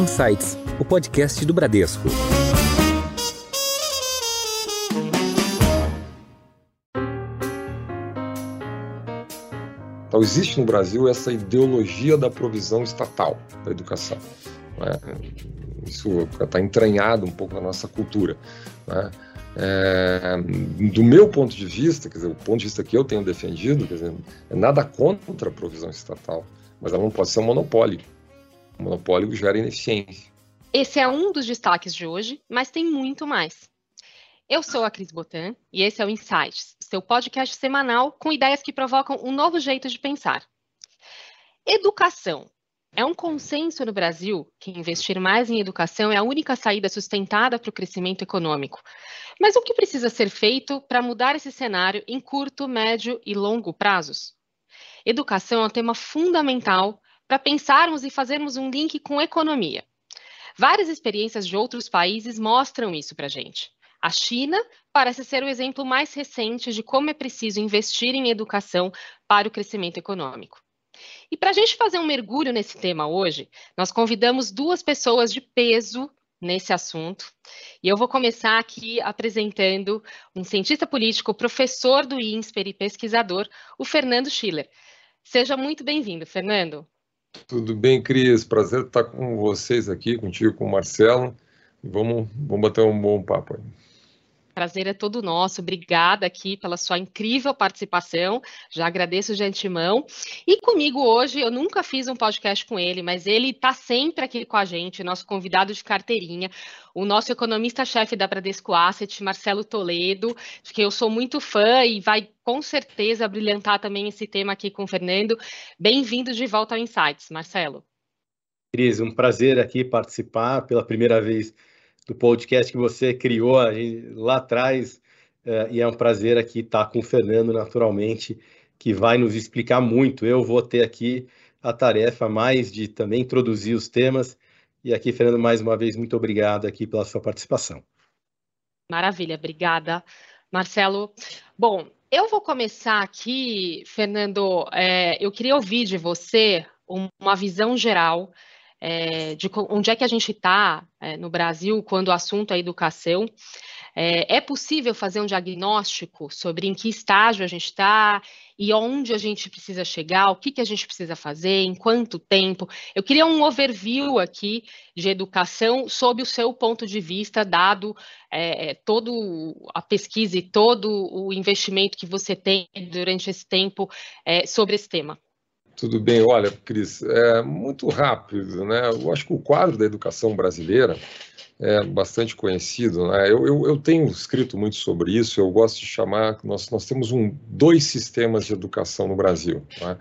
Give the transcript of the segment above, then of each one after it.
Insights, o podcast do Bradesco. Então, existe no Brasil essa ideologia da provisão estatal da educação. Né? Isso está entranhado um pouco na nossa cultura. Né? É, do meu ponto de vista, quer dizer, o ponto de vista que eu tenho defendido, quer dizer, é nada contra a provisão estatal, mas ela não pode ser um monopólio. O monopólio gera ineficiência. Esse é um dos destaques de hoje, mas tem muito mais. Eu sou a Cris Botan e esse é o Insights, seu podcast semanal com ideias que provocam um novo jeito de pensar. Educação é um consenso no Brasil que investir mais em educação é a única saída sustentada para o crescimento econômico. Mas o que precisa ser feito para mudar esse cenário em curto, médio e longo prazos? Educação é um tema fundamental para pensarmos e fazermos um link com economia. Várias experiências de outros países mostram isso para a gente. A China parece ser o exemplo mais recente de como é preciso investir em educação para o crescimento econômico. E para a gente fazer um mergulho nesse tema hoje, nós convidamos duas pessoas de peso nesse assunto. E eu vou começar aqui apresentando um cientista político, professor do INSPER e pesquisador, o Fernando Schiller. Seja muito bem-vindo, Fernando. Tudo bem, Cris? Prazer estar com vocês aqui, contigo, com o Marcelo. Vamos, vamos bater um bom papo aí prazer é todo nosso. Obrigada aqui pela sua incrível participação. Já agradeço de antemão. E comigo hoje, eu nunca fiz um podcast com ele, mas ele está sempre aqui com a gente, nosso convidado de carteirinha, o nosso economista-chefe da Bradesco Asset, Marcelo Toledo, que eu sou muito fã e vai com certeza brilhantar também esse tema aqui com o Fernando. Bem-vindo de volta ao Insights, Marcelo. Cris, um prazer aqui participar pela primeira vez do podcast que você criou lá atrás. É, e é um prazer aqui estar com o Fernando, naturalmente, que vai nos explicar muito. Eu vou ter aqui a tarefa mais de também introduzir os temas. E aqui, Fernando, mais uma vez, muito obrigado aqui pela sua participação. Maravilha, obrigada, Marcelo. Bom, eu vou começar aqui, Fernando. É, eu queria ouvir de você uma visão geral é, de onde é que a gente está é, no Brasil quando o assunto é educação. É, é, possível fazer um diagnóstico sobre em que estágio a gente está e onde a gente precisa chegar, o que, que a gente precisa fazer, em quanto tempo. Eu queria um overview aqui de educação sob o seu ponto de vista, dado é, todo a pesquisa e todo o investimento que você tem durante esse tempo é, sobre esse tema. Tudo bem, olha, Cris, é muito rápido, né? Eu acho que o quadro da educação brasileira é bastante conhecido, né? Eu, eu, eu tenho escrito muito sobre isso, eu gosto de chamar, nós, nós temos um, dois sistemas de educação no Brasil, né?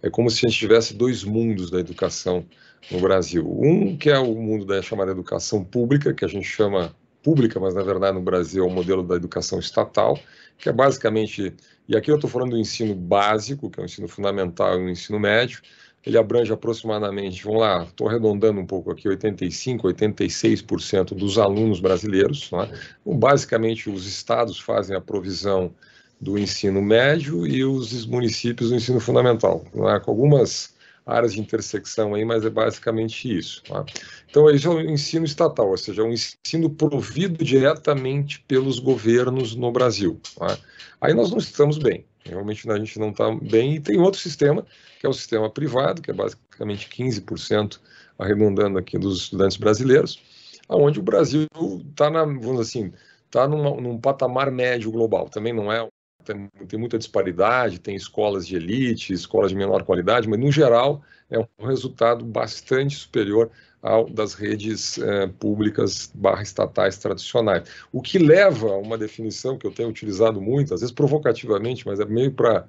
É como se a gente tivesse dois mundos da educação no Brasil. Um que é o mundo da chamada educação pública, que a gente chama pública, mas na verdade no Brasil é o modelo da educação estatal, que é basicamente, e aqui eu estou falando do ensino básico, que é o ensino fundamental e o ensino médio, ele abrange aproximadamente, vamos lá, estou arredondando um pouco aqui, 85, 86% dos alunos brasileiros. Né? Então, basicamente, os estados fazem a provisão do ensino médio e os municípios do ensino fundamental, né? com algumas áreas de intersecção aí, mas é basicamente isso. Tá? Então, isso é o ensino estatal, ou seja, é um ensino provido diretamente pelos governos no Brasil. Tá? Aí nós não estamos bem, realmente a gente não está bem, e tem outro sistema, que é o sistema privado, que é basicamente 15%, arredondando aqui, dos estudantes brasileiros, aonde o Brasil está, vamos assim, está num patamar médio global, também não é tem, tem, muita disparidade, tem escolas de elite, escolas de menor qualidade, mas no geral é um resultado bastante superior ao das redes eh, públicas barra estatais tradicionais. O que leva a uma definição que eu tenho utilizado muito, às vezes provocativamente, mas é meio para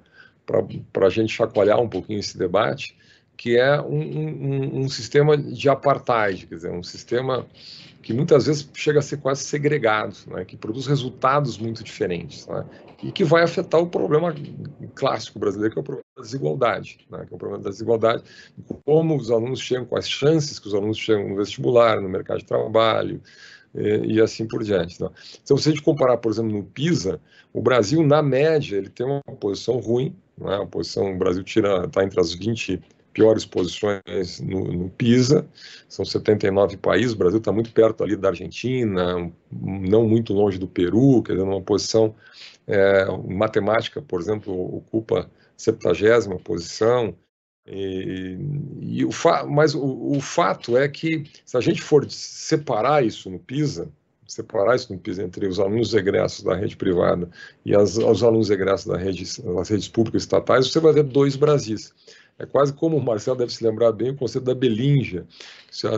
a gente chacoalhar um pouquinho esse debate, que é um, um, um sistema de apartheid, quer dizer, um sistema que muitas vezes chega a ser quase segregado, né, que produz resultados muito diferentes, né, e que vai afetar o problema clássico brasileiro, que é o problema da desigualdade, né, que é o problema da desigualdade, como os alunos chegam, as chances que os alunos chegam no vestibular, no mercado de trabalho, e, e assim por diante. Né. Então, se a gente comparar, por exemplo, no PISA, o Brasil, na média, ele tem uma posição ruim, né, a posição, o Brasil está entre as 20 piores posições no, no, PISA, são 79 países, o Brasil está muito perto ali da Argentina, não muito longe do Peru, quer dizer, numa posição, é, matemática, por exemplo, ocupa 70 posição, e, e o mas o, o, fato é que, se a gente for separar isso no PISA, separar isso no PISA entre os alunos egressos da rede privada e as, os alunos egressos da rede, das redes públicas estatais, você vai ver dois Brasis. É quase como o Marcelo deve se lembrar bem o conceito da Belinja,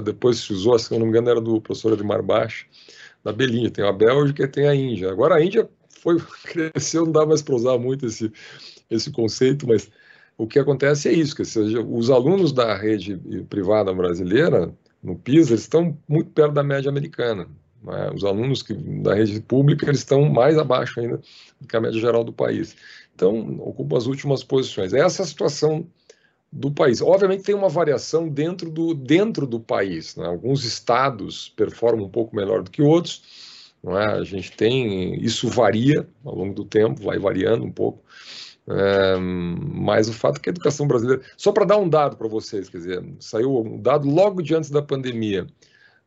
depois se usou, se não me engano, era do professor Edmar Baixo, da Belinja. Tem a Bélgica e tem a Índia. Agora a Índia foi cresceu, não dá mais para usar muito esse, esse conceito, mas o que acontece é isso, que seja, os alunos da rede privada brasileira, no PISA, eles estão muito perto da média americana. Né? Os alunos que, da rede pública eles estão mais abaixo ainda do que a média geral do país. Então, ocupam as últimas posições. Essa é a situação do país. Obviamente tem uma variação dentro do, dentro do país. Né? Alguns estados performam um pouco melhor do que outros. Não é? A gente tem, isso varia ao longo do tempo, vai variando um pouco. É, mas o fato é que a educação brasileira, só para dar um dado para vocês, quer dizer, saiu um dado logo de antes da pandemia,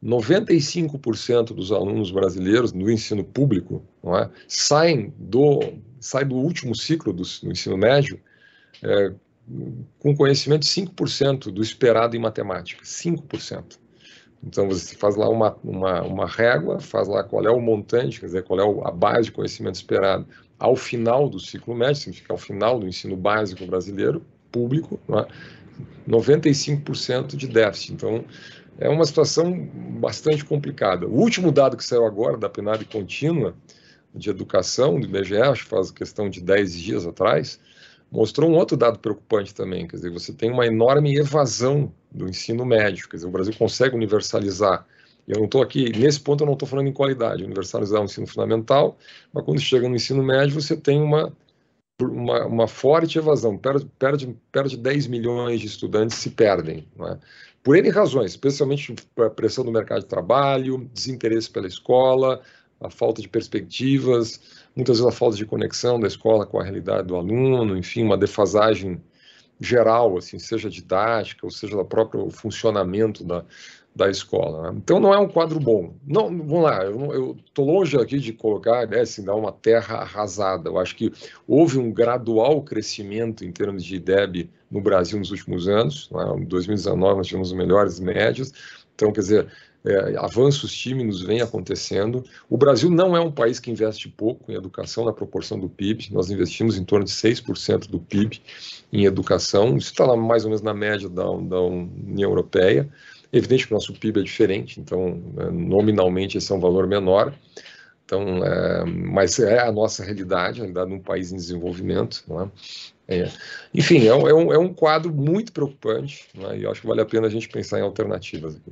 95% dos alunos brasileiros no ensino público é, saem, do, saem do último ciclo do, do ensino médio é, com conhecimento de 5% do esperado em matemática, 5%. Então você faz lá uma, uma, uma régua, faz lá qual é o montante, quer dizer, qual é a base de conhecimento esperado ao final do ciclo médio, significa ao final do ensino básico brasileiro, público, é? 95% de déficit. Então, é uma situação bastante complicada. O último dado que saiu agora da PNAD contínua de educação do IBGE, acho que faz questão de 10 dias atrás, mostrou um outro dado preocupante também, quer dizer, você tem uma enorme evasão do ensino médio, quer dizer, o Brasil consegue universalizar eu não estou aqui, nesse ponto eu não estou falando em qualidade, universalizar o ensino fundamental, mas quando chega no ensino médio você tem uma, uma, uma forte evasão, perde, perde, perde 10 milhões de estudantes se perdem, é? por N razões, especialmente a pressão do mercado de trabalho, desinteresse pela escola, a falta de perspectivas, muitas vezes a falta de conexão da escola com a realidade do aluno, enfim, uma defasagem geral, assim, seja didática, ou seja, do próprio funcionamento da, da escola. Né? Então não é um quadro bom. Não, vamos lá, eu estou longe aqui de colocar, né, assim, dar uma terra arrasada. Eu acho que houve um gradual crescimento em termos de IDEB no Brasil nos últimos anos. Né? Em 2019 nós tivemos os melhores médios. Então, quer dizer, é, avanços tímidos vêm acontecendo. O Brasil não é um país que investe pouco em educação na proporção do PIB. Nós investimos em torno de 6% do PIB em educação. Isso está lá mais ou menos na média da, da União Europeia. Evidente que o nosso PIB é diferente, então né, nominalmente esse é um valor menor, então, é, mas é a nossa realidade, a realidade de um país em desenvolvimento. É? É, enfim, é um, é um, quadro muito preocupante é? e eu acho que vale a pena a gente pensar em alternativas aqui.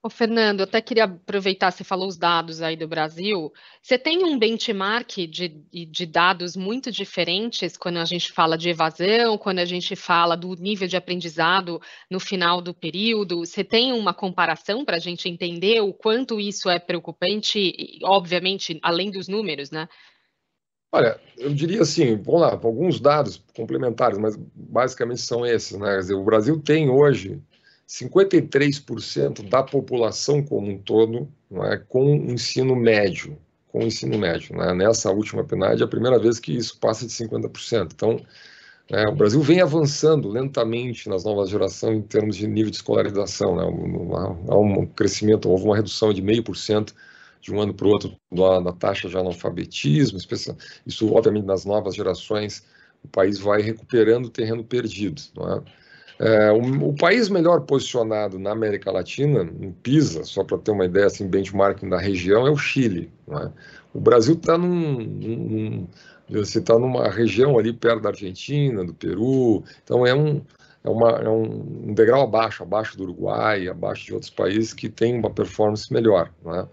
Ô, Fernando, eu até queria aproveitar, você falou os dados aí do Brasil. Você tem um benchmark de, de dados muito diferentes quando a gente fala de evasão, quando a gente fala do nível de aprendizado no final do período? Você tem uma comparação para a gente entender o quanto isso é preocupante, obviamente, além dos números, né? Olha, eu diria assim, vamos lá, alguns dados complementares, mas basicamente são esses, né? Dizer, o Brasil tem hoje 53% da população como um todo é, com ensino médio, com ensino médio. Né? Nessa última PNAD é a primeira vez que isso passa de 50%. Então, é, o Brasil vem avançando lentamente nas novas gerações em termos de nível de escolarização. Né? Há um crescimento, houve uma redução de meio por cento de um ano para o outro da, taxa de analfabetismo. Isso, obviamente, nas novas gerações, o país vai recuperando terreno perdido. É? É, o, o, país melhor posicionado na América Latina, em PISA, só para ter uma ideia, assim, benchmarking da região, é o Chile. É? O Brasil está num, num, você está numa região ali perto da Argentina, do Peru, então é um, é, uma, é um, degrau abaixo, abaixo do Uruguai, abaixo de outros países que têm uma performance melhor. É?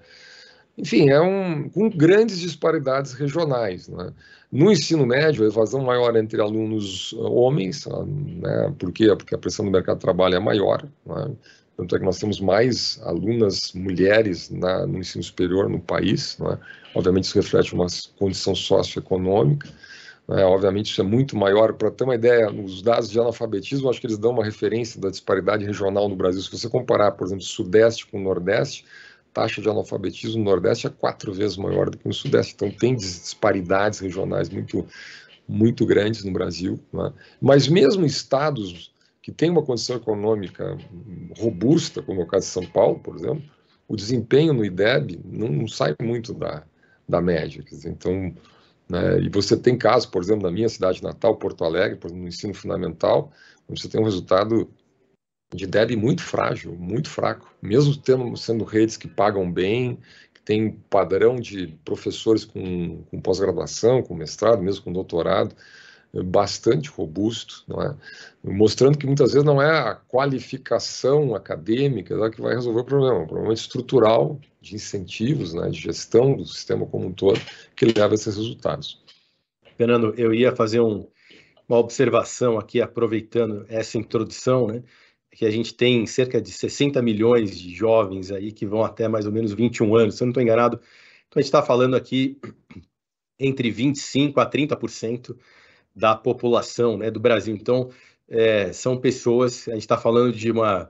Enfim, é um, com grandes disparidades regionais. Né? No ensino médio, a evasão maior entre alunos ah, homens, ah, né? por quê? Porque a pressão do mercado de trabalho é maior. Né? Tanto é que nós temos mais alunas mulheres na, no ensino superior no país. Né? Obviamente, isso reflete uma condição socioeconômica. É, obviamente, isso é muito maior. Para ter uma ideia, os dados de analfabetismo, acho que eles dão uma referência da disparidade regional no Brasil. Se você comparar, por exemplo, Sudeste com Nordeste, taxa de analfabetismo no Nordeste é quatro vezes maior do que no Sudeste. Então, tem disparidades regionais muito, muito grandes no Brasil. Né? Mas mesmo estados que têm uma condição econômica robusta, como é o caso de São Paulo, por exemplo, o desempenho no IDEB não, não sai muito da, da média. Dizer, então, né? E você tem casos, por exemplo, na minha cidade natal, Porto Alegre, por exemplo, no ensino fundamental, você tem um resultado de DEB muito frágil, muito fraco, mesmo tendo, sendo redes que pagam bem, que tem padrão de professores com, com pós-graduação, com mestrado, mesmo com doutorado, bastante robusto, não é? mostrando que muitas vezes não é a qualificação acadêmica que vai resolver o problema, é um problema estrutural de incentivos, né, de gestão do sistema como um todo, que leva a esses resultados. Fernando, eu ia fazer um, uma observação aqui, aproveitando essa introdução, né, que a gente tem cerca de 60 milhões de jovens aí que vão até mais ou menos 21 anos, se eu não estou enganado, então a gente está falando aqui entre 25% a 30% da população né, do Brasil. Então, é, são pessoas, a gente está falando de, uma,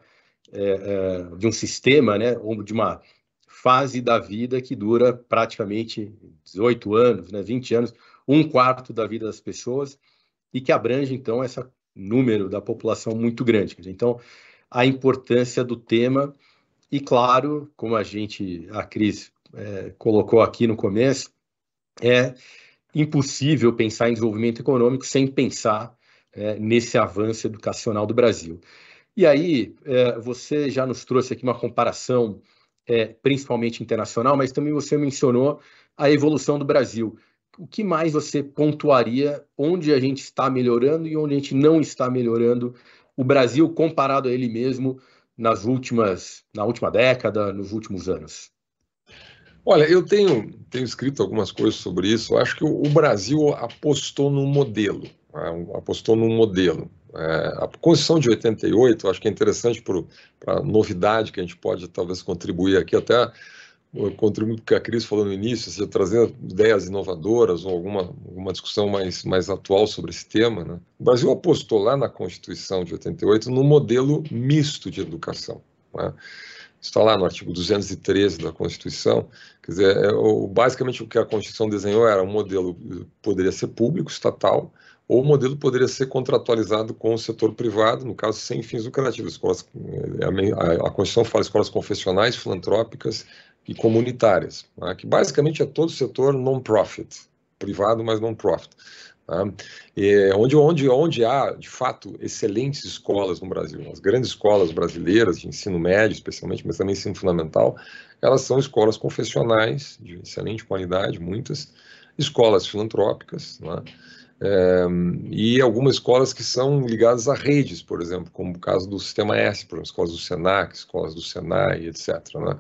é, é, de um sistema, né, ou de uma fase da vida que dura praticamente 18 anos, né, 20 anos, um quarto da vida das pessoas, e que abrange, então, esse número da população muito grande. Então, a importância do tema, e claro, como a gente, a Cris é, colocou aqui no começo, é impossível pensar em desenvolvimento econômico sem pensar é, nesse avanço educacional do Brasil. E aí, é, você já nos trouxe aqui uma comparação, é, principalmente internacional, mas também você mencionou a evolução do Brasil. O que mais você pontuaria onde a gente está melhorando e onde a gente não está melhorando o Brasil comparado a ele mesmo nas últimas, na última década, nos últimos anos? Olha, eu tenho, tenho escrito algumas coisas sobre isso. Eu acho que o, Brasil apostou num modelo, né? apostou num modelo. É, a Constituição de 88, acho que é interessante para a novidade que a gente pode talvez contribuir aqui, até contribuir que a Cris falou no início, seja trazer ideias inovadoras ou alguma, alguma discussão mais, mais atual sobre esse tema. Né? O Brasil apostou lá na Constituição de 88 no modelo misto de educação. Né? está lá no artigo 213 da Constituição. Quer dizer, é, o, basicamente o que a Constituição desenhou era um modelo poderia ser público, estatal, ou o modelo poderia ser contratualizado com o setor privado, no caso sem fins lucrativos. Escolas, é, a, a Constituição fala escolas confessionais, filantrópicas e comunitárias, né, que basicamente é todo o setor non-profit, privado, mas non-profit. E onde, onde, onde há, de fato, excelentes escolas no Brasil, as grandes escolas brasileiras de ensino médio, especialmente, mas também ensino fundamental, elas são escolas confessionais de excelente qualidade, muitas, escolas filantrópicas, né? É, e algumas escolas que são ligadas a redes, por exemplo, como o caso do Sistema S, por exemplo, escolas do SENAC, escolas do SENAI, etc. Né?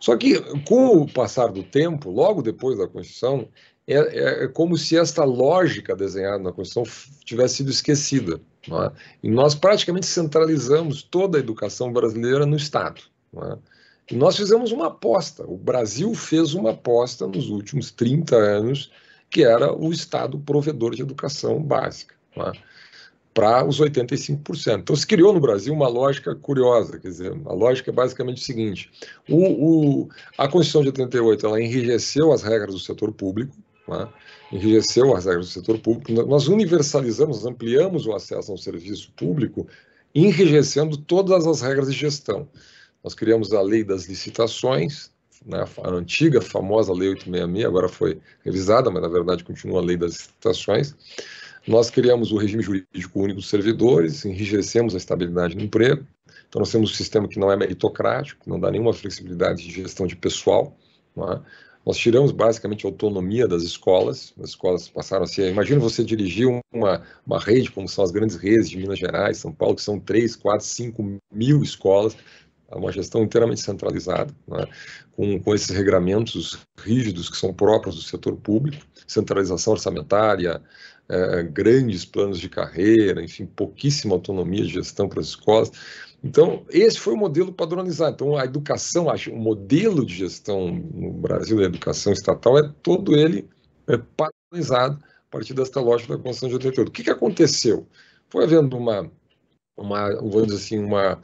Só que, com o passar do tempo, logo depois da Constituição, é, é, é, como se esta lógica desenhada na Constituição tivesse sido esquecida. É? E nós praticamente centralizamos toda a educação brasileira no Estado. É? E nós fizemos uma aposta. O Brasil fez uma aposta nos últimos 30 anos, que era o Estado provedor de educação básica. É? para os 85%. Então, se criou no Brasil uma lógica curiosa, quer dizer, a lógica é basicamente o seguinte, o, o, a Constituição de 88, ela enrijeceu as regras do setor público, né? enrijeceu as regras do setor público. Nós universalizamos, ampliamos o acesso ao serviço público, enrijecendo todas as regras de gestão. Nós criamos a lei das licitações, né, a antiga, famosa Lei 866, agora foi revisada, mas na verdade continua a Lei das Licitações. Nós criamos o regime jurídico único dos servidores, enrijecemos a estabilidade do emprego. Então, nós temos um sistema que não é meritocrático, não dá nenhuma flexibilidade de gestão de pessoal. É? Nós tiramos basicamente a autonomia das escolas, as escolas passaram a ser. Imagina você dirigir uma, uma rede, como são as grandes redes de Minas Gerais, São Paulo, que são 3, 4, 5 mil escolas, uma gestão inteiramente centralizada, né? com, com esses regramentos rígidos que são próprios do setor público, centralização orçamentária, é, grandes planos de carreira, enfim, pouquíssima autonomia de gestão para as escolas. Então, esse foi o modelo padronizado. Então, a educação, o modelo de gestão no Brasil da educação estatal é todo ele é padronizado partir desta lógica da construção de 88. O que, que aconteceu? Foi havendo uma, uma vamos dizer assim, uma,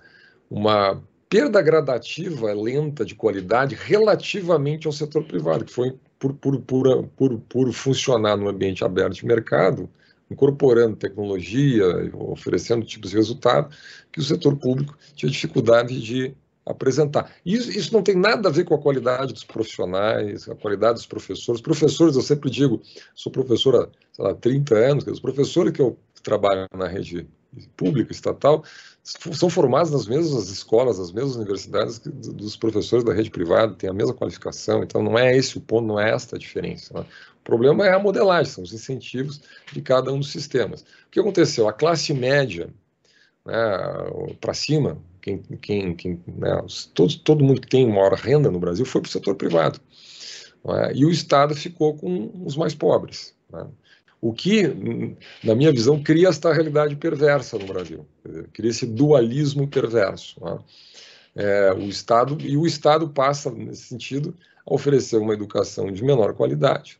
uma perda gradativa, lenta de qualidade relativamente ao setor privado, que foi por, por, por, por, funcionar no ambiente aberto de mercado, incorporando tecnologia, oferecendo tipos de resultado, que o setor público tinha dificuldade de apresentar. Isso, isso não tem nada a ver com a qualidade dos profissionais, a qualidade dos professores. Professores, eu sempre digo, sou professora há 30 anos, os professores que eu trabalho na rede pública, estatal, são formados nas mesmas escolas, nas mesmas universidades dos professores da rede privada, têm a mesma qualificação, então não é esse o ponto, não é esta a diferença. Né? O problema é a modelagem, são os incentivos de cada um dos sistemas. O que aconteceu? A classe média, né, para cima, quem, quem, quem né, todo, todo mundo que tem maior renda no Brasil foi para o setor privado. É? E o Estado ficou com os mais pobres. Né? O que, na minha visão, cria esta realidade perversa no Brasil, cria esse dualismo perverso. Né? É, o Estado e o Estado passa nesse sentido a oferecer uma educação de menor qualidade,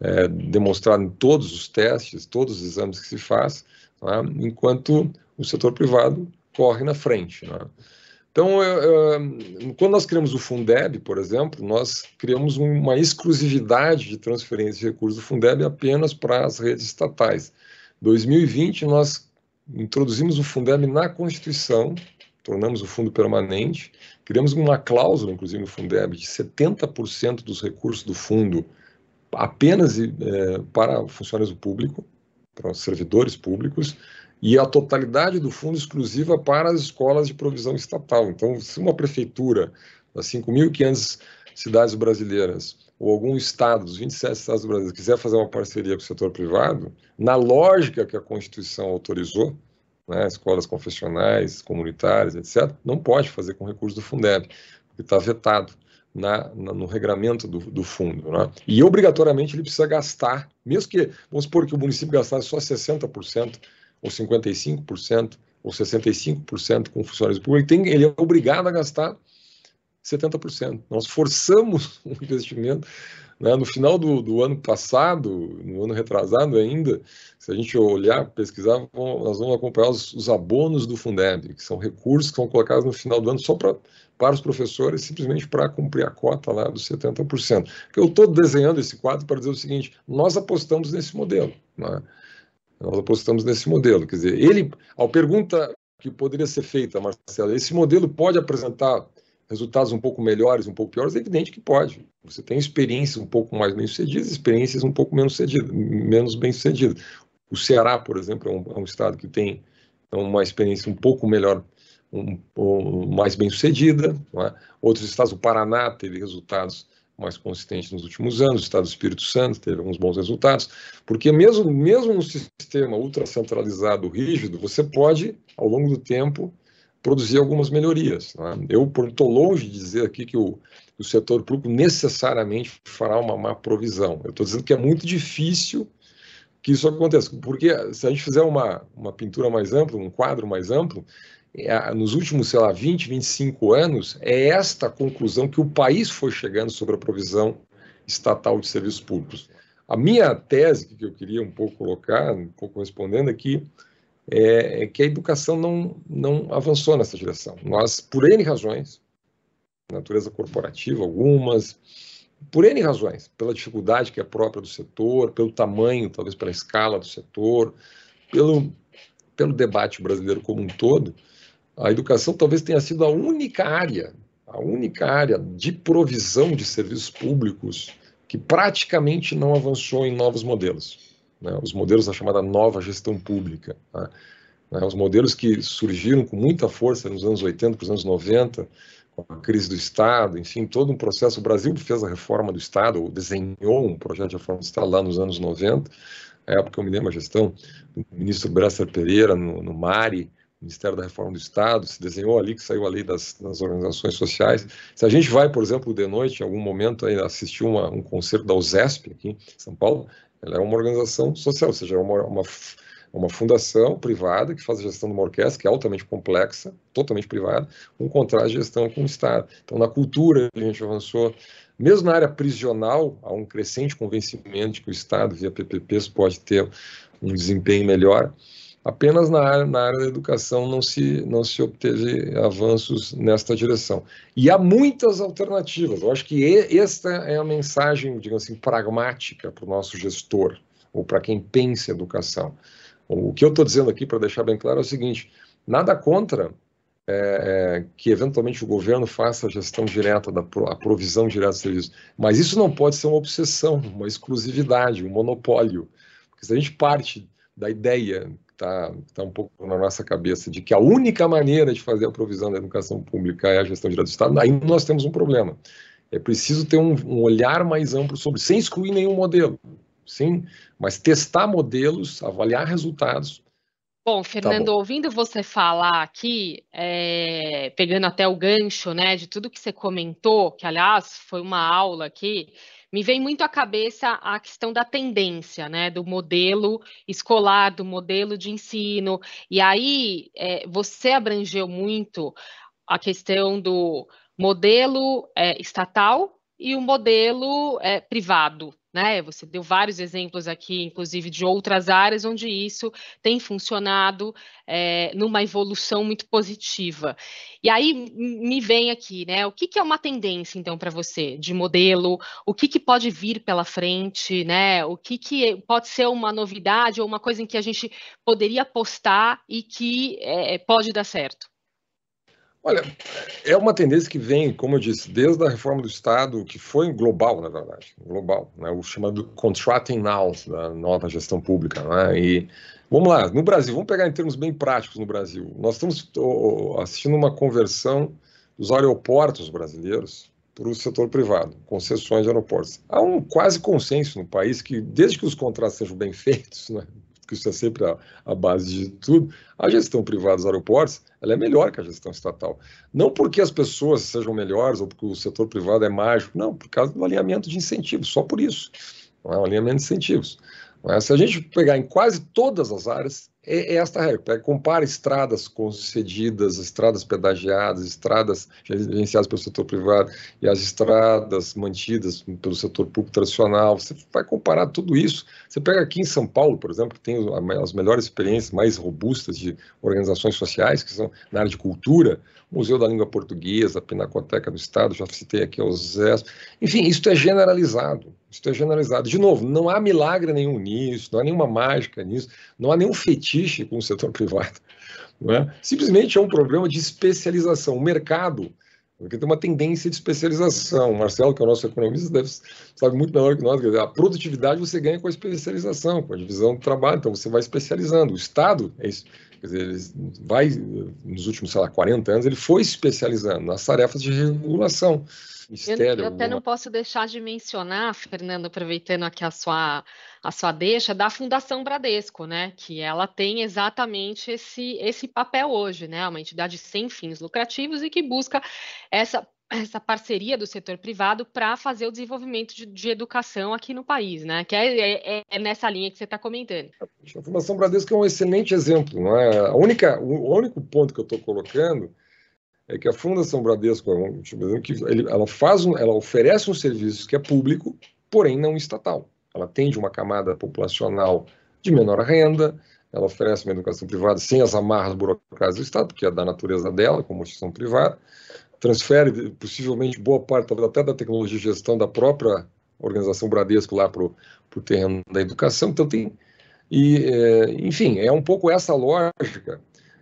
é, demonstrado em todos os testes, todos os exames que se faz, né? enquanto o setor privado corre na frente. Né? Então, quando nós criamos o Fundeb, por exemplo, nós criamos uma exclusividade de transferência de recursos do Fundeb apenas para as redes estatais. Em 2020, nós introduzimos o Fundeb na Constituição, tornamos o fundo permanente, criamos uma cláusula, inclusive, no Fundeb, de 70% dos recursos do fundo apenas é, para funcionários do público, para servidores públicos, e a totalidade do fundo exclusiva para as escolas de provisão estatal. Então, se uma prefeitura das 5.500 cidades brasileiras ou algum estado dos 27 estados do Brasil quiser fazer uma parceria com o setor privado, na lógica que a Constituição autorizou, né, escolas confessionais, comunitárias, etc., não pode fazer com recursos do Fundeb, porque está vetado na, na, no regramento do, do fundo. Né? E obrigatoriamente ele precisa gastar, mesmo que, vamos supor que o município gastasse só 60% ou 55%, ou 65% com funcionários públicos, tem, ele é obrigado a gastar 70%. Nós forçamos o investimento. Né? No final do, do, ano passado, no ano retrasado ainda, se a gente olhar, pesquisar, nós vamos acompanhar os, os abonos do Fundeb, que são recursos que são colocados no final do ano só pra, para os professores, simplesmente para cumprir a cota lá dos 70%. Eu estou desenhando esse quadro para dizer o seguinte: nós apostamos nesse modelo. Né? Nós apostamos nesse modelo. Quer dizer, ele, a pergunta que poderia ser feita, Marcelo, esse modelo pode apresentar resultados um pouco melhores, um pouco piores? É evidente que pode. Você tem experiências um pouco mais bem-sucedidas, experiências um pouco menos, menos bem-sucedidas. O Ceará, por exemplo, é um, é um, estado que tem uma experiência um pouco melhor, um, um mais bem-sucedida. É? Outros estados, o Paraná teve resultados mais consistente nos últimos anos, o Estado do Espírito Santo teve alguns bons resultados, porque mesmo, mesmo no sistema ultracentralizado rígido, você pode, ao longo do tempo, produzir algumas melhorias. Né? Eu estou longe de dizer aqui que o, o setor público necessariamente fará uma má provisão. Eu estou dizendo que é muito difícil que isso aconteça, porque se a gente fizer uma, uma pintura mais ampla, um quadro mais amplo, nos últimos, sei lá, 20, 25 anos, é esta conclusão que o país foi chegando sobre a provisão estatal de serviços públicos. A minha tese, que eu queria um pouco colocar, um pouco respondendo aqui, é, é que a educação não, não avançou nessa direção. Nós, por N razões, natureza corporativa, algumas, por N razões, pela dificuldade que é própria do setor, pelo tamanho, talvez pela escala do setor, pelo, pelo debate brasileiro como um todo, a educação talvez tenha sido a única área, a única área de provisão de serviços públicos que praticamente não avançou em novos modelos. Né? Os modelos da chamada nova gestão pública. Né? né? Os modelos que surgiram com muita força nos anos 80, para os anos 90, com a crise do Estado, enfim, todo um processo. O Brasil fez a reforma do Estado, ou desenhou um projeto de reforma do Estado lá nos anos 90, na época eu me lembro a gestão do ministro Bresser Pereira no, no MARI, Ministério da Reforma do Estado, se desenhou ali que saiu a lei das, das, organizações sociais. Se a gente vai, por exemplo, de noite, em algum momento, assistir uma, um concerto da USESP aqui em São Paulo, ela é uma organização social, ou seja, é uma, uma uma fundação privada que faz a gestão de uma orquestra, que é altamente complexa, totalmente privada, um contrato de gestão com o Estado. Então, na cultura, a gente avançou. Mesmo na área prisional, há um crescente convencimento de que o Estado, via PPPs, pode ter um desempenho melhor. Apenas na área, na área da educação não se, não se obteve avanços nesta direção. E há muitas alternativas. Eu acho que esta é a mensagem, digamos assim, pragmática para o nosso gestor, ou para quem pensa em educação. O que eu estou dizendo aqui, para deixar bem claro, é o seguinte: nada contra é, é, que eventualmente o governo faça a gestão direta, da a provisão direta do serviço, mas isso não pode ser uma obsessão, uma exclusividade, um monopólio. Porque se a gente parte da ideia está tá um pouco na nossa cabeça de que a única maneira de fazer a provisão da educação pública é a gestão direta do Estado, aí nós temos um problema. É preciso ter um, um olhar mais amplo sobre, sem excluir nenhum modelo, sim, mas testar modelos, avaliar resultados. Bom, Fernando, tá bom. ouvindo você falar aqui, é, pegando até o gancho, né, de tudo que você comentou, que aliás foi uma aula aqui, me vem muito à cabeça a questão da tendência, né, do modelo escolar, do modelo de ensino. E aí é, você abrangeu muito a questão do modelo é, estatal e o modelo é, privado, né? Você deu vários exemplos aqui, inclusive de outras áreas onde isso tem funcionado é, numa evolução muito positiva. E aí me vem aqui, né? O que, que é uma tendência, então, para você, de modelo? O que, que pode vir pela frente, né? O que, que pode ser uma novidade ou uma coisa em que a gente poderia apostar e que é, pode dar certo? Olha, é uma tendência que vem, como eu disse, desde a reforma do Estado, que foi global, na verdade, global, né? o chamado contracting now da nova gestão pública. Né? E vamos lá, no Brasil, vamos pegar em termos bem práticos no Brasil. Nós estamos assistindo uma conversão dos aeroportos brasileiros para o setor privado, concessões de aeroportos. Há um quase consenso no país que, desde que os contratos sejam bem feitos, né? Que isso é sempre a, a, base de tudo, a gestão privada dos aeroportos ela é melhor que a gestão estatal. Não porque as pessoas sejam melhores ou porque o setor privado é mágico, não, por causa do alinhamento de incentivos, só por isso. Não é um alinhamento de incentivos. É? Se a gente pegar em quase todas as áreas, é, é esta regra. Pega, compara estradas concedidas, estradas pedagiadas, estradas gerenciadas pelo setor privado e as estradas mantidas pelo setor público tradicional. Você vai comparar tudo isso. Você pega aqui em São Paulo, por exemplo, que tem as melhores experiências, mais robustas de organizações sociais, que são na área de cultura, Museu da Língua Portuguesa, Pinacoteca do Estado, já citei aqui o Zé. Enfim, isso é generalizado. Isso é generalizado. De novo, não há milagre nenhum nisso, não há nenhuma mágica nisso, não há nenhum fetiche com o setor privado. Não é? Simplesmente é um problema de especialização. O mercado, porque tem uma tendência de especialização. O Marcelo, que é o nosso economista, deve, sabe muito melhor que nós. A produtividade você ganha com a especialização, com a divisão do trabalho, então você vai especializando. O Estado é isso. Quer dizer, ele vai, nos últimos, sei lá, 40 anos, ele foi especializando nas tarefas de regulação. Mistério, eu, eu até não posso deixar de mencionar, Fernando, aproveitando aqui a sua, a sua deixa, da Fundação Bradesco, né? Que ela tem exatamente esse, esse papel hoje, né? Uma entidade sem fins lucrativos e que busca essa essa parceria do setor privado para fazer o desenvolvimento de, de, educação aqui no país, né? Que é, é, é nessa linha que você está comentando. A Fundação Bradesco é um excelente exemplo, não é? A única, o único ponto que eu estou colocando é que a Fundação Bradesco, que ela faz, ela oferece um serviço que é público, porém não estatal. Ela atende uma camada populacional de menor renda, ela oferece uma educação privada sem as amarras burocráticas do Estado, porque é da natureza dela, como instituição privada, transfere possivelmente boa parte, até da tecnologia de gestão da própria organização Bradesco lá para o terreno da educação. Então tem, e, é, enfim, é um pouco essa lógica.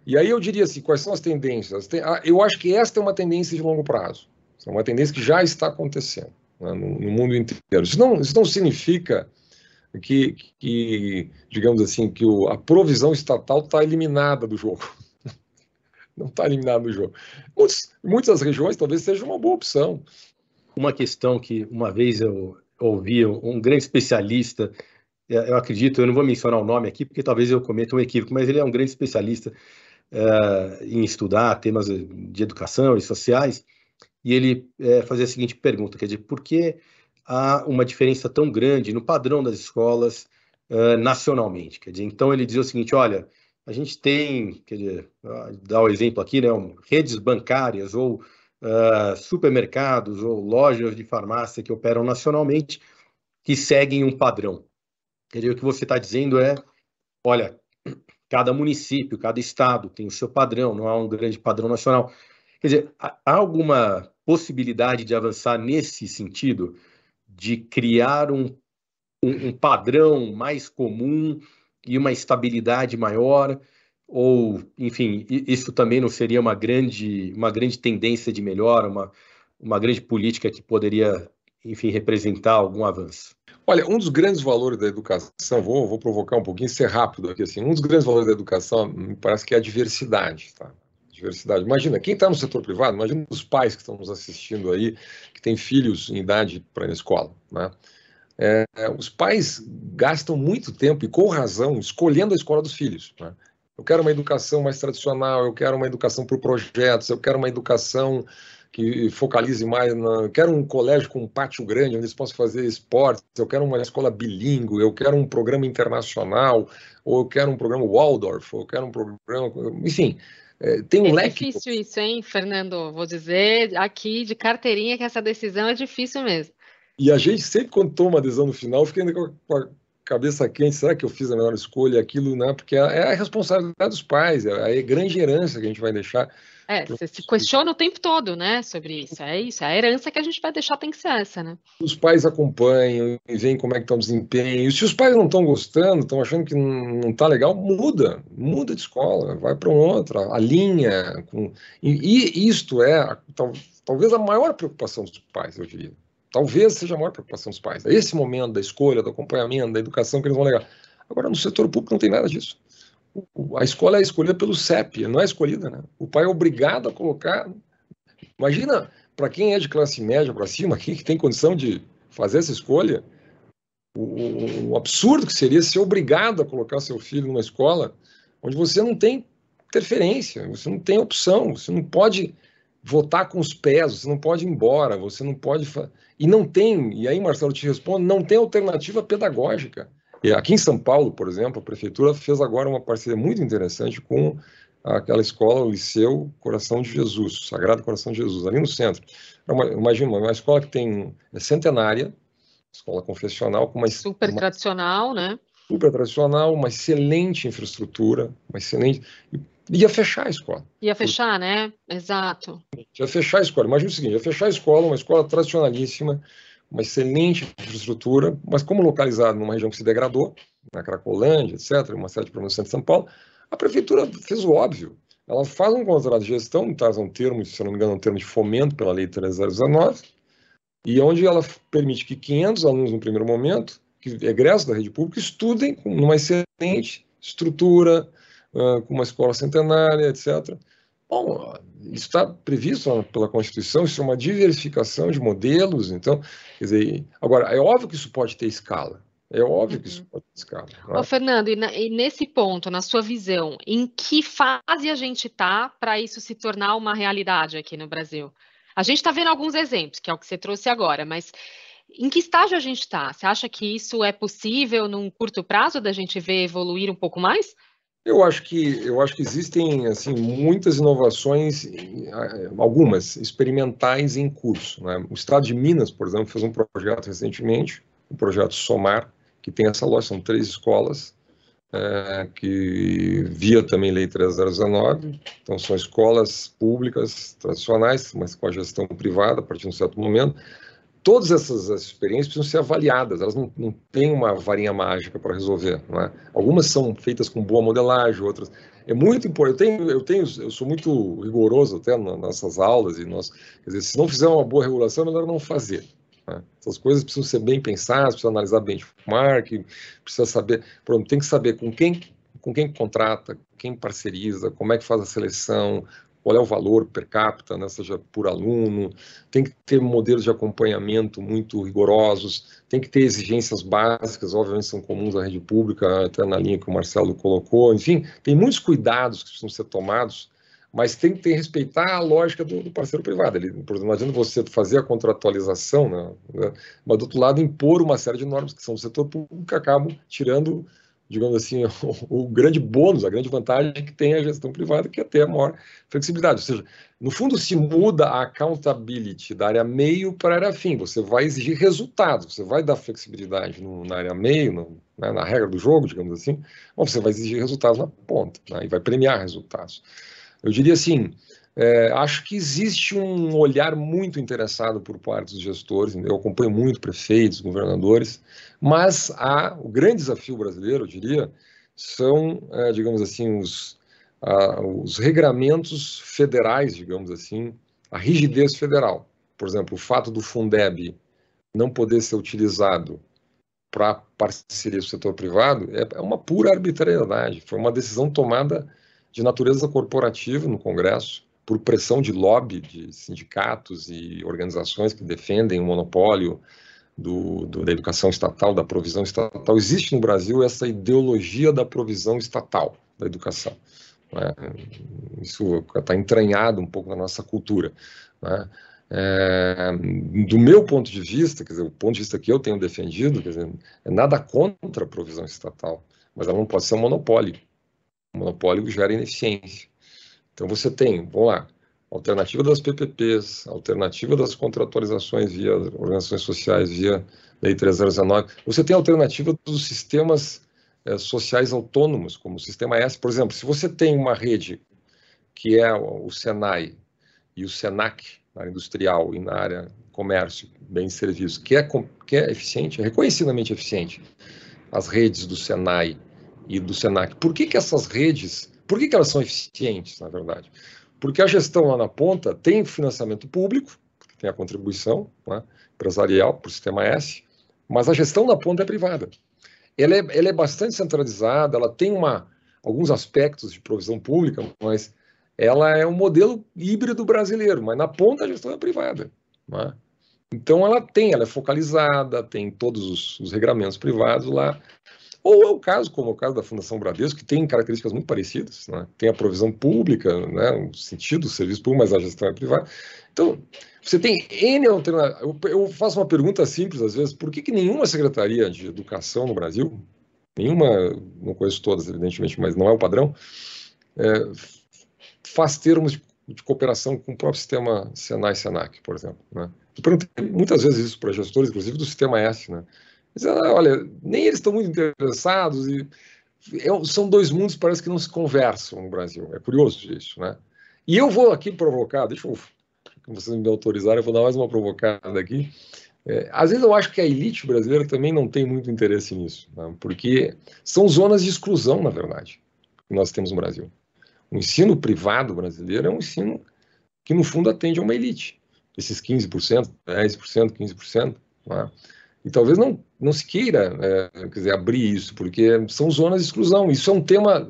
E aí eu diria assim, quais são as tendências? Ah, eu acho que esta é uma tendência de longo prazo. É uma tendência que já está acontecendo né, no, no, mundo inteiro. Isso não, isso não significa que, que, digamos assim, que o, a provisão estatal está eliminada do jogo não está eliminado no jogo. Muitas, muitas regiões talvez seja uma boa opção. Uma questão que uma vez eu ouvi um grande especialista, eu acredito, eu não vou mencionar o nome aqui porque talvez eu cometa um equívoco, mas ele é um grande especialista é, em estudar temas de educação e sociais, e ele é, fazia a seguinte pergunta, quer dizer, por que há uma diferença tão grande no padrão das escolas uh, nacionalmente. Quer dizer, então ele diz o seguinte: olha, a gente tem, quer dizer, dá o exemplo aqui, né, um, redes bancárias ou uh, supermercados ou lojas de farmácia que operam nacionalmente que seguem um padrão. Quer dizer, o que você está dizendo é, olha, cada município, cada estado tem o seu padrão, não há um grande padrão nacional. Quer dizer, há alguma possibilidade de avançar nesse sentido, de criar um, um, um padrão mais comum e uma estabilidade maior? Ou, enfim, isso também não seria uma grande, uma grande tendência de melhora, uma, uma grande política que poderia, enfim, representar algum avanço? Olha, um dos grandes valores da educação, vou, vou provocar um pouquinho, ser rápido aqui, assim, um dos grandes valores da educação me parece que é a diversidade, tá? Diversidade. Imagina, quem está no setor privado, imagina os pais que estão nos assistindo aí, que têm filhos em idade para ir na escola, né? É, os pais gastam muito tempo, e com razão, escolhendo a escola dos filhos. Né? Eu quero uma educação mais tradicional, eu quero uma educação por projetos, eu quero uma educação que focalize mais na. Eu quero um colégio com um pátio grande, onde eles possam fazer esportes, eu quero uma escola bilíngue, eu quero um programa internacional, ou eu quero um programa Waldorf, ou eu quero um programa. Enfim, é, tem um é leque. É difícil isso, hein, Fernando? Vou dizer aqui de carteirinha que essa decisão é difícil mesmo. E a gente sempre, quando toma a decisão no final, fica ainda com a cabeça quente, será que eu fiz a melhor escolha, aquilo, né? Porque é, é a responsabilidade dos pais, é a grande herança que a gente vai deixar. É, você se questiona o tempo todo, né, sobre isso. É isso, a herança que a gente vai deixar tem que ser essa, né? Os pais acompanham e veem como é que está o desempenho. Se os pais não estão gostando, estão achando que não está legal, muda, muda de escola, vai para outra, alinha. Com... E, e isto é, talvez a maior preocupação dos pais, eu diria Talvez seja a maior preocupação dos pais. É esse momento da escolha, do acompanhamento, da educação que eles vão levar. Agora, no setor público não tem nada disso. A escola é escolhida pelo CEP, não é escolhida, né? O pai é obrigado a colocar. Imagina, para quem é de classe média para cima, quem que tem condição de fazer essa escolha, o, o, absurdo que seria ser obrigado a colocar seu filho numa escola onde você não tem interferência, você não tem opção, você não pode votar com os pés, você não pode ir embora, você não pode. E não tem, e aí Marcelo te responde, não tem alternativa pedagógica. Aqui em São Paulo, por exemplo, a prefeitura fez agora uma parceria muito interessante com aquela escola, o Liceu Coração de Jesus, Sagrado Coração de Jesus, ali no centro. É uma, imagina, uma escola que tem é centenária, escola confessional com uma super uma, tradicional, né? Super tradicional, uma excelente infraestrutura, uma excelente ia fechar a escola. Ia fechar, né? Exato. Ia fechar a escola. Imagina o seguinte: ia fechar a escola, uma escola tradicionalíssima, uma excelente infraestrutura, mas como localizada numa região que se degradou, na Cracolândia, etc., uma série de problemas no centro de São Paulo, a prefeitura fez o óbvio. Ela faz um contrato de gestão, traz um termo, se não me engano, um termo de fomento pela Lei 3019, e onde ela permite que 500 alunos no primeiro momento, que egressam da rede pública, estudem numa excelente estrutura, com uma escola centenária, etc. Bom, isso está previsto pela Constituição, isso é uma diversificação de modelos, então, quer dizer, agora, é óbvio que isso pode ter escala, é óbvio que isso uhum. pode ter escala. Né? Ô, Fernando, e, na, e, nesse ponto, na sua visão, em que fase a gente está para isso se tornar uma realidade aqui no Brasil? A gente está vendo alguns exemplos, que é o que você trouxe agora, mas em que estágio a gente está? Você acha que isso é possível num curto prazo da gente ver evoluir um pouco mais? Eu acho que eu acho que existem assim muitas inovações, eh, algumas experimentais em curso. Né? O Estado de Minas, por exemplo, fez um projeto recentemente, o um projeto Somar, que tem essa loja, são três escolas é, que via também Lei 3019, então são escolas públicas tradicionais, mas com a gestão privada a partir de um certo momento, todas essas experiências precisam ser avaliadas, elas não, não têm uma varinha mágica para resolver. É? Algumas são feitas com boa modelagem, outras. É muito importante. Eu tenho, eu tenho, eu sou muito rigoroso até nas nossas aulas e nós, dizer, se não fizer uma boa regulação, é melhor não fazer. Né? Essas coisas precisam ser bem pensadas, precisa analisar benchmark, precisa saber, pronto, tem que saber com quem com quem contrata, quem parceriza, como é que faz a seleção, qual é o valor per capita, né, seja por aluno, tem que ter modelos de acompanhamento muito rigorosos, tem que ter exigências básicas, obviamente são comuns à rede pública, até na linha que o Marcelo colocou, enfim, tem muitos cuidados que precisam ser tomados, mas tem que respeitar a lógica do, do, parceiro privado. Ele, por exemplo, não você fazer a contratualização, né, mas do outro lado impor uma série de normas que são do setor público que acabam tirando digamos assim, o, o, grande bônus, a grande vantagem que tem a gestão privada, que é ter a maior flexibilidade. Ou seja, no fundo, se muda a accountability da área meio para a área fim. Você vai exigir resultados, você vai dar flexibilidade no, na área meio, no, né, na regra do jogo, digamos assim, mas você vai exigir resultados na ponta né, e vai premiar resultados. Eu diria assim, é, acho que existe um olhar muito interessado por parte dos gestores, eu acompanho muito prefeitos, governadores, mas há, o grande desafio brasileiro, eu diria, são, é, digamos assim, os, a, os regramentos federais, digamos assim, a rigidez federal. Por exemplo, o fato do Fundeb não poder ser utilizado para parceria do setor privado é, é uma pura arbitrariedade. Foi uma decisão tomada de natureza corporativa no Congresso por pressão de lobby de sindicatos e organizações que defendem o monopólio do, do, da educação estatal, da provisão estatal. Existe no Brasil essa ideologia da provisão estatal da educação. Né? Isso está entranhado um pouco na nossa cultura. Né? É, do meu ponto de vista, quer dizer, o ponto de vista que eu tenho defendido, quer dizer, é nada contra a provisão estatal, mas ela não pode ser um monopólio. O monopólio gera ineficiência. Então você tem, vamos lá, alternativa das PPPs, alternativa das contratualizações via organizações sociais, via Lei 3019. Você tem alternativa dos sistemas é, sociais autônomos, como o Sistema S. Por exemplo, se você tem uma rede que é o Senai e o Senac, na área industrial e na área comércio, bem de serviço, que é, que é eficiente, é reconhecidamente eficiente, as redes do Senai e do Senac. Por que, que essas redes por que, que elas são eficientes, na verdade? Porque a gestão lá na ponta tem financiamento público, tem a contribuição né, empresarial para o sistema S, mas a gestão na ponta é privada. Ela é, ela é bastante centralizada, ela tem uma, alguns aspectos de provisão pública, mas ela é um modelo híbrido brasileiro, mas na ponta a gestão é privada. Né? Então ela tem, ela é focalizada, tem todos os, os regramentos privados lá, ou é o caso, como é o caso da Fundação Bradesco, que tem características muito parecidas, né? tem a provisão pública, né? no sentido do serviço público, mas a gestão é privada. Então, você tem N alternativas. Eu faço uma pergunta simples às vezes: por que, que nenhuma secretaria de educação no Brasil, nenhuma, não conheço todas, evidentemente, mas não é o padrão, é, faz termos de, de, cooperação com o próprio sistema Senai-Senac, por exemplo? Né? Eu perguntei muitas vezes isso para gestores, inclusive do sistema S, né? Mas, olha, nem eles estão muito interessados e é, são dois mundos parece que não se conversam no Brasil. É curioso isso, né? E eu vou aqui provocar, deixa eu, se vocês me autorizarem, eu vou dar mais uma provocada aqui. É, às vezes eu acho que a elite brasileira também não tem muito interesse nisso, né? porque são zonas de exclusão, na verdade, que nós temos no Brasil. O ensino privado brasileiro é um ensino que, no fundo, atende a uma elite. Esses 15%, 10%, 15%. Né? E talvez não, não se queira é, abrir isso, porque são zonas de exclusão. Isso é um tema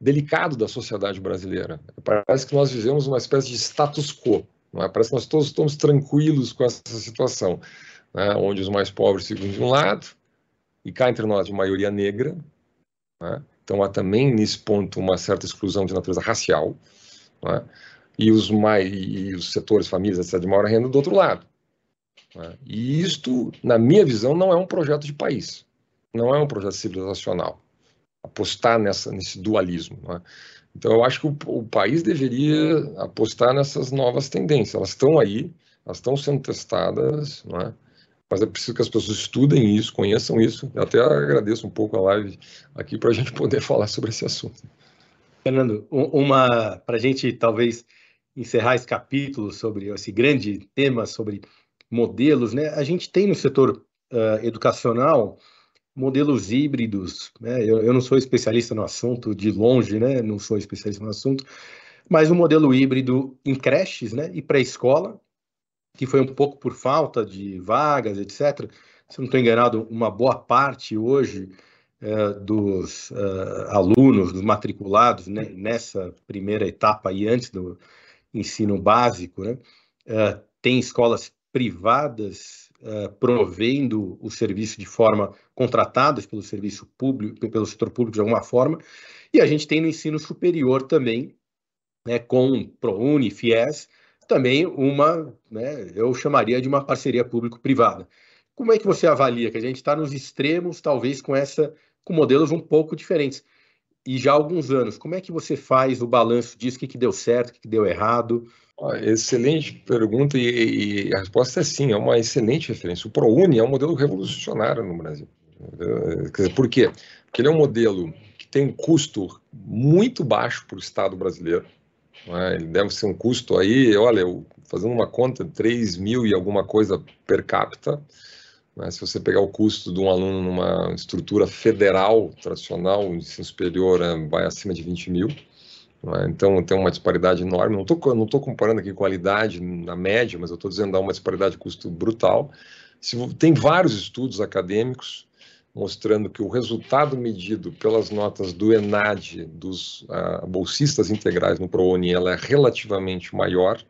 delicado da sociedade brasileira. Parece que nós vivemos uma espécie de status quo. É? Parece que nós todos estamos tranquilos com essa situação, né? onde os mais pobres ficam de um lado, e cá entre nós de maioria negra. Né? Então há também nesse ponto uma certa exclusão de natureza racial. Né? E os mais e os setores famílias etc, de maior renda do outro lado. Né? E isto, na minha visão, não é um projeto de país, não é um projeto civilizacional. Apostar nessa, nesse dualismo. Né? Então, eu acho que o, o, país deveria apostar nessas novas tendências. Elas estão aí, elas estão sendo testadas, é? mas é preciso que as pessoas estudem isso, conheçam isso. Eu até agradeço um pouco a live aqui para a gente poder falar sobre esse assunto. Fernando, uma para a gente talvez encerrar esse capítulo sobre esse grande tema sobre modelos, né? A gente tem no setor uh, educacional modelos híbridos, né? Eu, eu, não sou especialista no assunto de longe, né? Não sou especialista no assunto, mas um modelo híbrido em creches, né? E pré-escola, que foi um pouco por falta de vagas, etc. Se não estou enganado, uma boa parte hoje uh, dos uh, alunos, dos matriculados né? nessa primeira etapa e antes do ensino básico, né? tem escolas privadas uh, provendo o serviço de forma contratadas pelo serviço público, pelo setor público de alguma forma, e a gente tem no ensino superior também né, com ProUni, FIES, também uma, né, eu chamaria de uma parceria público-privada. Como é que você avalia que a gente está nos extremos, talvez com essa, com modelos um pouco diferentes? E já há alguns anos, como é que você faz o balanço disso? O que, que deu certo, o que, que deu errado? Excelente pergunta e, e, a resposta é sim, é uma excelente referência. O ProUni é um modelo revolucionário no Brasil. Por quê? Porque ele é um modelo que tem um custo muito baixo para o Estado brasileiro. Né? Ele deve ser um custo aí, olha, fazendo uma conta, 3 mil e alguma coisa per capita. Né? Se você pegar o custo de um aluno numa estrutura federal tradicional, ensino superior, é, vai acima de 20 mil. Né? Então tem uma disparidade enorme. Não estou não tô comparando aqui qualidade na média, mas eu estou dizendo que há uma disparidade de custo brutal. Se, tem vários estudos acadêmicos mostrando que o resultado medido pelas notas do ENAD dos uh, bolsistas integrais no ProUni ela é relativamente maior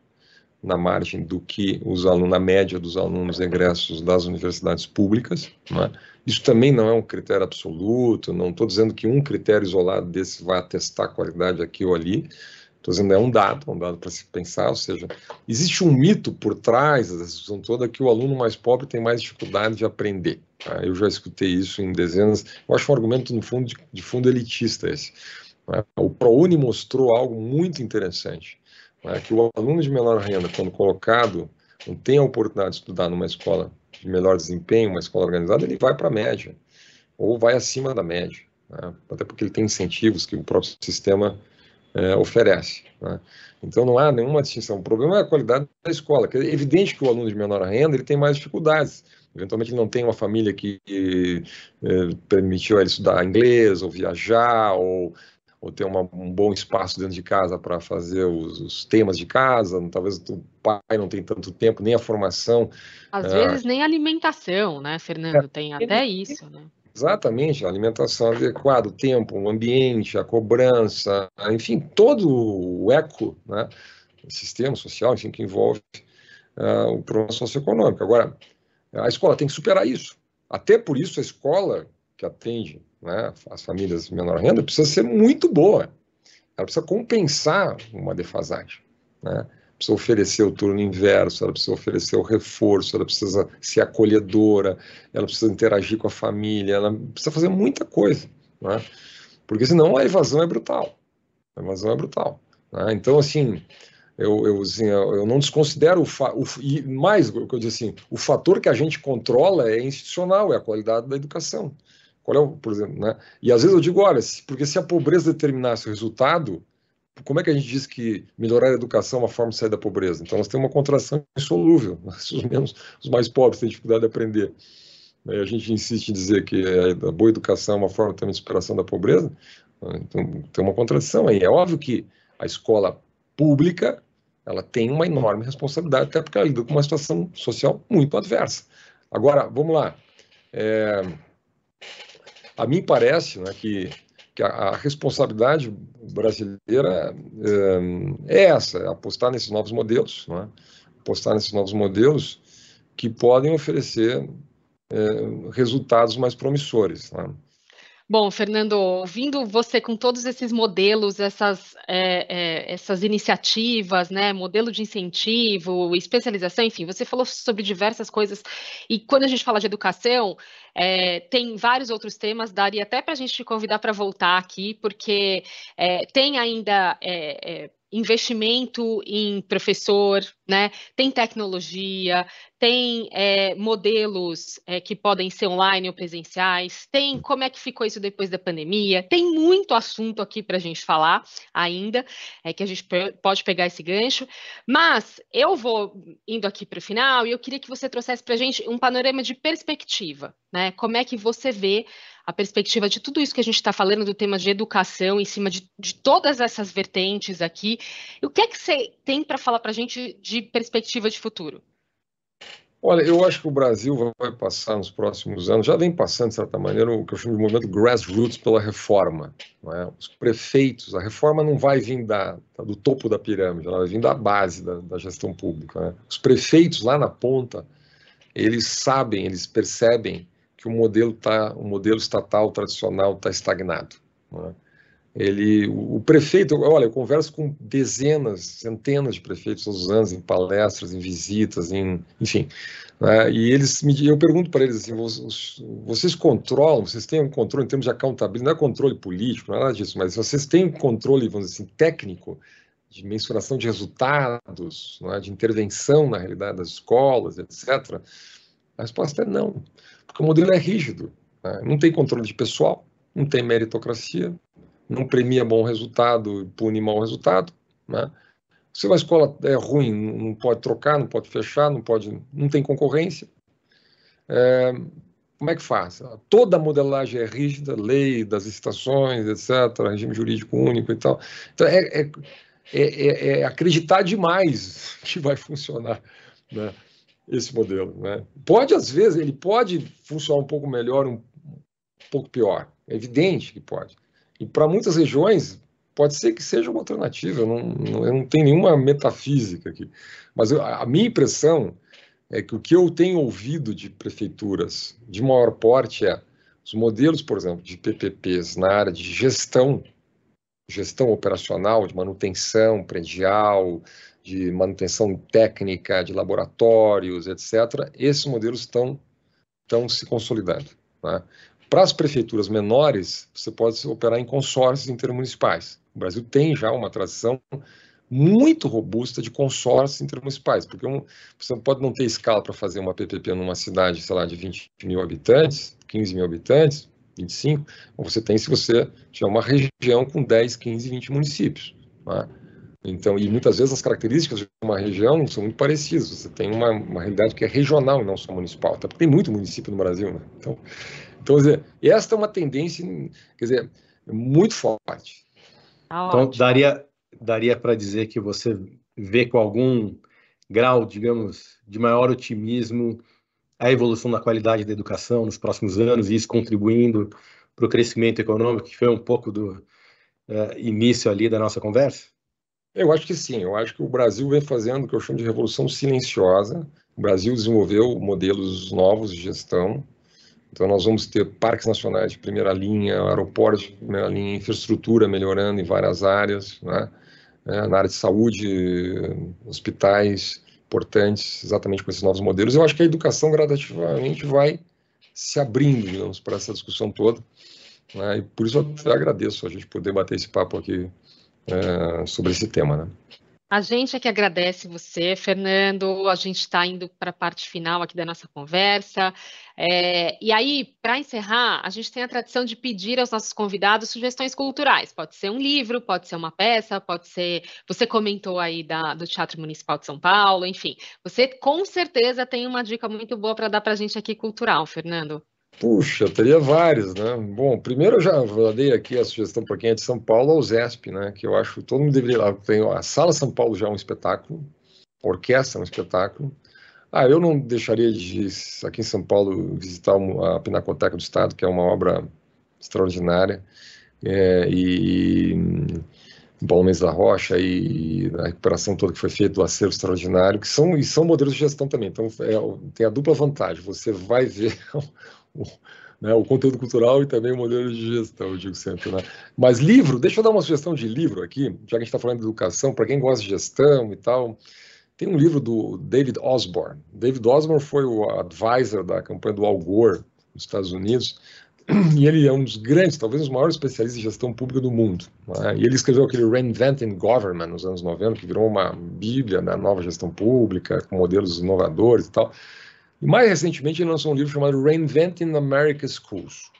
na margem do que os alunos, na média dos alunos egressos das universidades públicas. Né? Isso também não é um critério absoluto, não estou dizendo que um critério isolado desse vai atestar a qualidade aqui ou ali, estou dizendo é um dado, um dado para se pensar, ou seja, existe um mito por trás da discussão toda que o aluno mais pobre tem mais dificuldade de aprender. Tá? Eu já escutei isso em dezenas, eu acho um argumento, no fundo, de, de fundo elitista esse. Né? O ProUni mostrou algo muito interessante, né? que o aluno de menor renda, quando colocado, não tem a oportunidade de estudar numa escola de melhor desempenho, uma escola organizada, ele vai para a média, ou vai acima da média, né? até porque ele tem incentivos que o próprio sistema é, oferece. Né? Então não há nenhuma distinção. O problema é a qualidade da escola. É evidente que o aluno de menor renda ele tem mais dificuldades. Eventualmente ele não tem uma família que eh, permitiu ele estudar inglês, ou viajar, ou, ou ter uma, um bom espaço dentro de casa para fazer os, os, temas de casa. Talvez o pai não tenha tanto tempo, nem a formação. Às ah, vezes nem alimentação, né, Fernando? É, tem até isso, né? Exatamente, a alimentação adequada, o tempo, o ambiente, a cobrança, enfim, todo o eco, né, o sistema social, enfim, que envolve uh, o problema socioeconômico. Agora, a escola tem que superar isso. Até por isso, a escola que atende né, as famílias de menor renda precisa ser muito boa. Ela precisa compensar uma defasagem. Né? Precisa oferecer o turno inverso, ela precisa oferecer o reforço, ela precisa ser acolhedora, ela precisa interagir com a família, ela precisa fazer muita coisa. Né? Porque senão a evasão é brutal. A evasão é brutal. Né? Então, assim, eu, eu, assim, eu não desconsidero o, fa, o e mais o que eu disse assim, o fator que a gente controla é institucional, é a qualidade da educação. Qual é o, por exemplo, né? E às vezes eu digo, olha, porque se a pobreza determinasse o resultado, como é que a gente diz que melhorar a educação é uma forma de sair da pobreza? Então nós temos uma contração insolúvel. Os menos, os mais pobres têm dificuldade de aprender. A gente insiste em dizer que a boa educação é uma forma também de superação da pobreza. Então tem uma contradição aí. É óbvio que a escola pública ela tem uma enorme responsabilidade, até porque ela lida com uma situação social muito adversa. Agora, vamos lá. É, a mim parece né, que, que a, a, responsabilidade brasileira é, é essa, é apostar nesses novos modelos, né, apostar nesses novos modelos que podem oferecer é, resultados mais promissores. Né. Bom, Fernando, ouvindo você com todos esses modelos, essas, é, é, essas iniciativas, né, modelo de incentivo, especialização, enfim, você falou sobre diversas coisas. E quando a gente fala de educação, é, tem vários outros temas, daria até para a gente te convidar para voltar aqui, porque é, tem ainda é, é, investimento em professor, né? Tem tecnologia, tem é, modelos é, que podem ser online ou presenciais, tem como é que ficou isso depois da pandemia, tem muito assunto aqui para a gente falar ainda, é que a gente pode pegar esse gancho, mas eu vou indo aqui para o final e eu queria que você trouxesse para a gente um panorama de perspectiva, né? Como é que você vê a perspectiva de tudo isso que a gente está falando do tema de educação, em cima de, de todas essas vertentes aqui. E o que é que você tem para falar para a gente de perspectiva de futuro? Olha, eu acho que o Brasil vai passar nos próximos anos, já vem passando, de certa maneira, o que eu chamo de movimento grassroots pela reforma. É? Os prefeitos, a reforma não vai vir da, do topo da pirâmide, ela vai vir da base da, da gestão pública. Né? Os prefeitos lá na ponta, eles sabem, eles percebem que o modelo, tá, o modelo estatal tradicional está estagnado. Né? Ele, o, prefeito, olha, eu converso com dezenas, centenas de prefeitos todos os anos em palestras, em visitas, em, enfim. Né? E eles me, eu pergunto para eles assim, vocês, vocês controlam, vocês têm um controle em termos de accountability, não é controle político, não é nada disso, mas vocês têm um controle, vamos dizer assim, técnico de mensuração de resultados, é? de intervenção na realidade das escolas, etc. A resposta é não, porque o modelo é rígido, né? não tem controle de pessoal, não tem meritocracia, não premia bom resultado e pune mau resultado. Né? Se uma escola é ruim, não pode trocar, não pode fechar, não pode, não tem concorrência. É, como é que faz? Toda a modelagem é rígida, lei das estações, etc., regime jurídico único e tal. Então, é, é, é, é acreditar demais que vai funcionar né, esse modelo. Né? Pode, às vezes, ele pode funcionar um pouco melhor, um, um pouco pior. É evidente que pode. E para muitas regiões, pode ser que seja uma alternativa, eu não, não, eu não tenho nenhuma metafísica aqui. Mas eu, a minha impressão é que o que eu tenho ouvido de prefeituras de maior porte é os modelos, por exemplo, de PPPs na área de gestão, gestão operacional, de manutenção predial, de manutenção técnica, de laboratórios, etc., esses modelos estão, estão se consolidando. Né? Para as prefeituras menores, você pode operar em consórcios intermunicipais. O Brasil tem já uma tradição muito robusta de consórcios intermunicipais, porque um, você pode não ter escala para fazer uma PPP numa cidade, sei lá, de 20 mil habitantes, 15 mil habitantes, 25, ou você tem se você tiver uma região com 10, 15, 20 municípios. Né? Então, e muitas vezes as características de uma região são muito parecidas. Você tem uma, uma realidade que é regional e não só municipal. Até porque tem muito município no Brasil, né? Então, então, quer dizer, esta é uma tendência, quer dizer, muito forte. Ah, então, daria, daria para dizer que você vê com algum grau, digamos, de maior otimismo a evolução da qualidade da educação nos próximos anos e isso contribuindo para o crescimento econômico, que foi um pouco do uh, início ali da nossa conversa? Eu acho que sim. Eu acho que o Brasil vem fazendo o que eu chamo de revolução silenciosa. O Brasil desenvolveu modelos novos de gestão então, nós vamos ter parques nacionais de primeira linha, aeroportos de primeira linha, infraestrutura melhorando em várias áreas, né? é, na área de saúde, hospitais importantes, exatamente com esses novos modelos. Eu acho que a educação gradativamente vai se abrindo, digamos, para essa discussão toda. Né? E por isso eu agradeço a gente poder bater esse papo aqui é, sobre esse tema. Né? A gente é que agradece você, Fernando. A gente está indo para a parte final aqui da nossa conversa. É, e aí, para encerrar, a gente tem a tradição de pedir aos nossos convidados sugestões culturais. Pode ser um livro, pode ser uma peça, pode ser. Você comentou aí da, do Teatro Municipal de São Paulo, enfim. Você com certeza tem uma dica muito boa para dar para a gente aqui cultural, Fernando. Puxa, teria vários, né? Bom, primeiro eu já dei aqui a sugestão para quem é de São Paulo ao ZESP, né? Que eu acho que todo mundo deveria lá. Tem a Sala São Paulo já é um espetáculo, a orquestra é um espetáculo. Ah, eu não deixaria de, aqui em São Paulo, visitar a Pinacoteca do Estado, que é uma obra extraordinária. É, e Paulo da Rocha e a recuperação toda que foi feita do acervo extraordinário, que são, e são modelos de gestão também. Então, é, tem a dupla vantagem. Você vai ver o, né, o conteúdo cultural e também o modelo de gestão, eu digo sempre. Né? Mas livro, deixa eu dar uma sugestão de livro aqui, já que a gente está falando de educação, para quem gosta de gestão e tal. Tem um livro do David Osborne. David Osborne foi o advisor da campanha do Al Gore nos Estados Unidos e ele é um dos grandes, talvez os maiores especialistas em gestão pública do mundo. Né? E ele escreveu aquele Reinventing Government nos anos 90, que virou uma bíblia da nova gestão pública, com modelos inovadores e tal. E mais recentemente ele lançou um livro chamado Reinventing America Schools.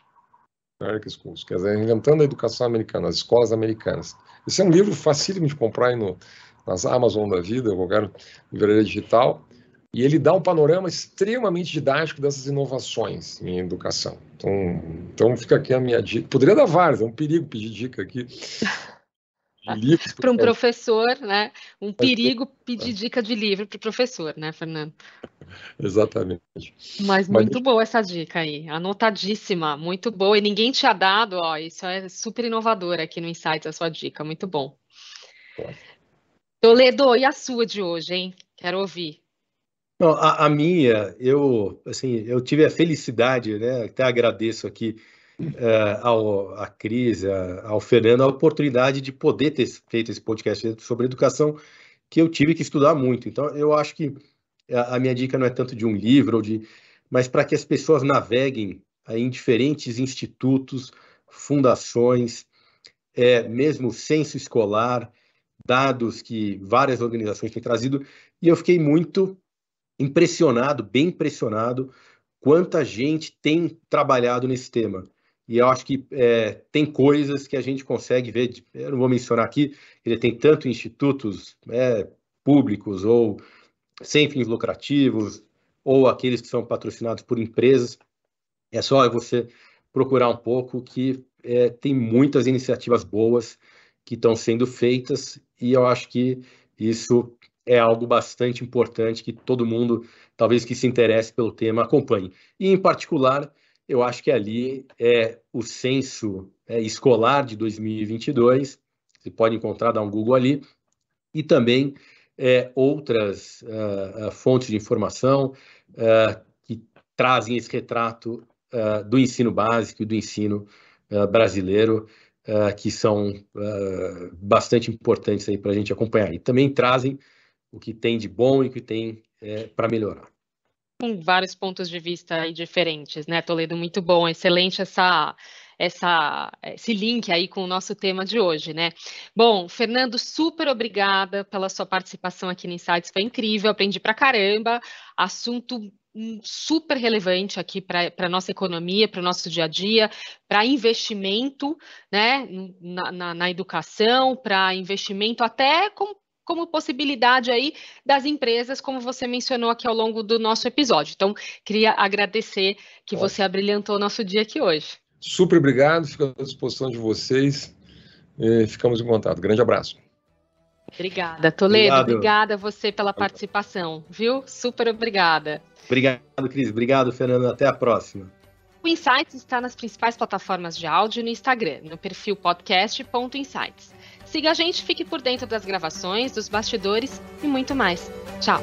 America Schools, quer dizer, inventando a educação americana, as escolas americanas. Esse é um livro facílimo de comprar no, nas Amazon da vida, qualquer livraria digital, e ele dá um panorama extremamente didático dessas inovações em educação. Então, então fica aqui a minha dica. Poderia dar várias, é um perigo pedir dica aqui. Para um professor, né? Um perigo pedir dica de livro para o professor, né, Fernando? Exatamente. Mas muito Mas... boa essa dica aí, anotadíssima, muito boa. E ninguém tinha dado, ó, isso é super inovador aqui no Insights, a sua dica, muito bom. Toledo, e a sua de hoje, hein? Quero ouvir. Não, a, a, minha, eu, assim, eu tive a felicidade, né? Até agradeço aqui uh, ao a Cris, a, ao Fernando, a oportunidade de poder ter feito esse podcast sobre educação que eu tive que estudar muito. Então, eu acho que a, a minha dica não é tanto de um livro, ou de, mas para que as pessoas naveguem em diferentes institutos, fundações, é, mesmo censo escolar, dados que várias organizações têm trazido, e eu fiquei muito impressionado, bem impressionado, quanta gente tem trabalhado nesse tema. E eu acho que é, tem coisas que a gente consegue ver, eu não vou mencionar aqui, ele tem tanto institutos é, públicos ou sem fins lucrativos, ou aqueles que são patrocinados por empresas. É só você procurar um pouco que é, tem muitas iniciativas boas que estão sendo feitas e eu acho que isso é algo bastante importante que todo mundo, talvez que se interesse pelo tema, acompanhe. E, em particular, eu acho que ali é o censo é, escolar de 2022, você pode encontrar, dar um Google ali, e também é, outras uh, uh, fontes de informação uh, que trazem esse retrato do ensino básico e do ensino brasileiro, que são bastante importantes aí para a gente acompanhar. E também trazem o que tem de bom e o que tem é, para melhorar. Com vários pontos de vista diferentes, né, Toledo? Muito bom, excelente essa essa, esse link aí com o nosso tema de hoje, né? Bom, Fernando, super obrigada pela sua participação aqui no Insights, foi incrível, aprendi pra caramba, assunto super relevante aqui para a nossa economia, para o nosso dia a dia, para investimento né, na, na, na educação, para investimento até com como possibilidade aí das empresas, como você mencionou aqui ao longo do nosso episódio. Então, queria agradecer que você abrilhantou o nosso dia aqui hoje. Super obrigado, fico à disposição de vocês. E ficamos em contato. Grande abraço. Obrigada, Toledo. Obrigado. Obrigada a você pela participação, viu? Super obrigada. Obrigado, Cris. Obrigado, Fernando. Até a próxima. O Insights está nas principais plataformas de áudio e no Instagram, no perfil podcast.insights. Siga a gente, fique por dentro das gravações, dos bastidores e muito mais. Tchau!